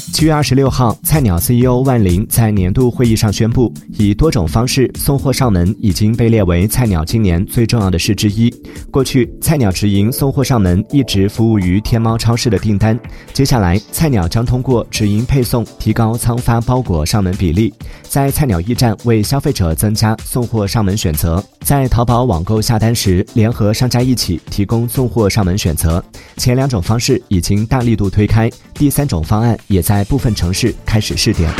七月二十六号，菜鸟 CEO 万林在年度会议上宣布，以多种方式送货上门已经被列为菜鸟今年最重要的事之一。过去，菜鸟直营送货上门一直服务于天猫超市的订单，接下来，菜鸟将通过直营配送提高仓发包裹上门比例，在菜鸟驿站为消费者增加送货上门选择，在淘宝网购下单时联合商家一起提供送货上门选择。前两种方式已经大力度推开，第三种方案也在。在部分城市开始试点。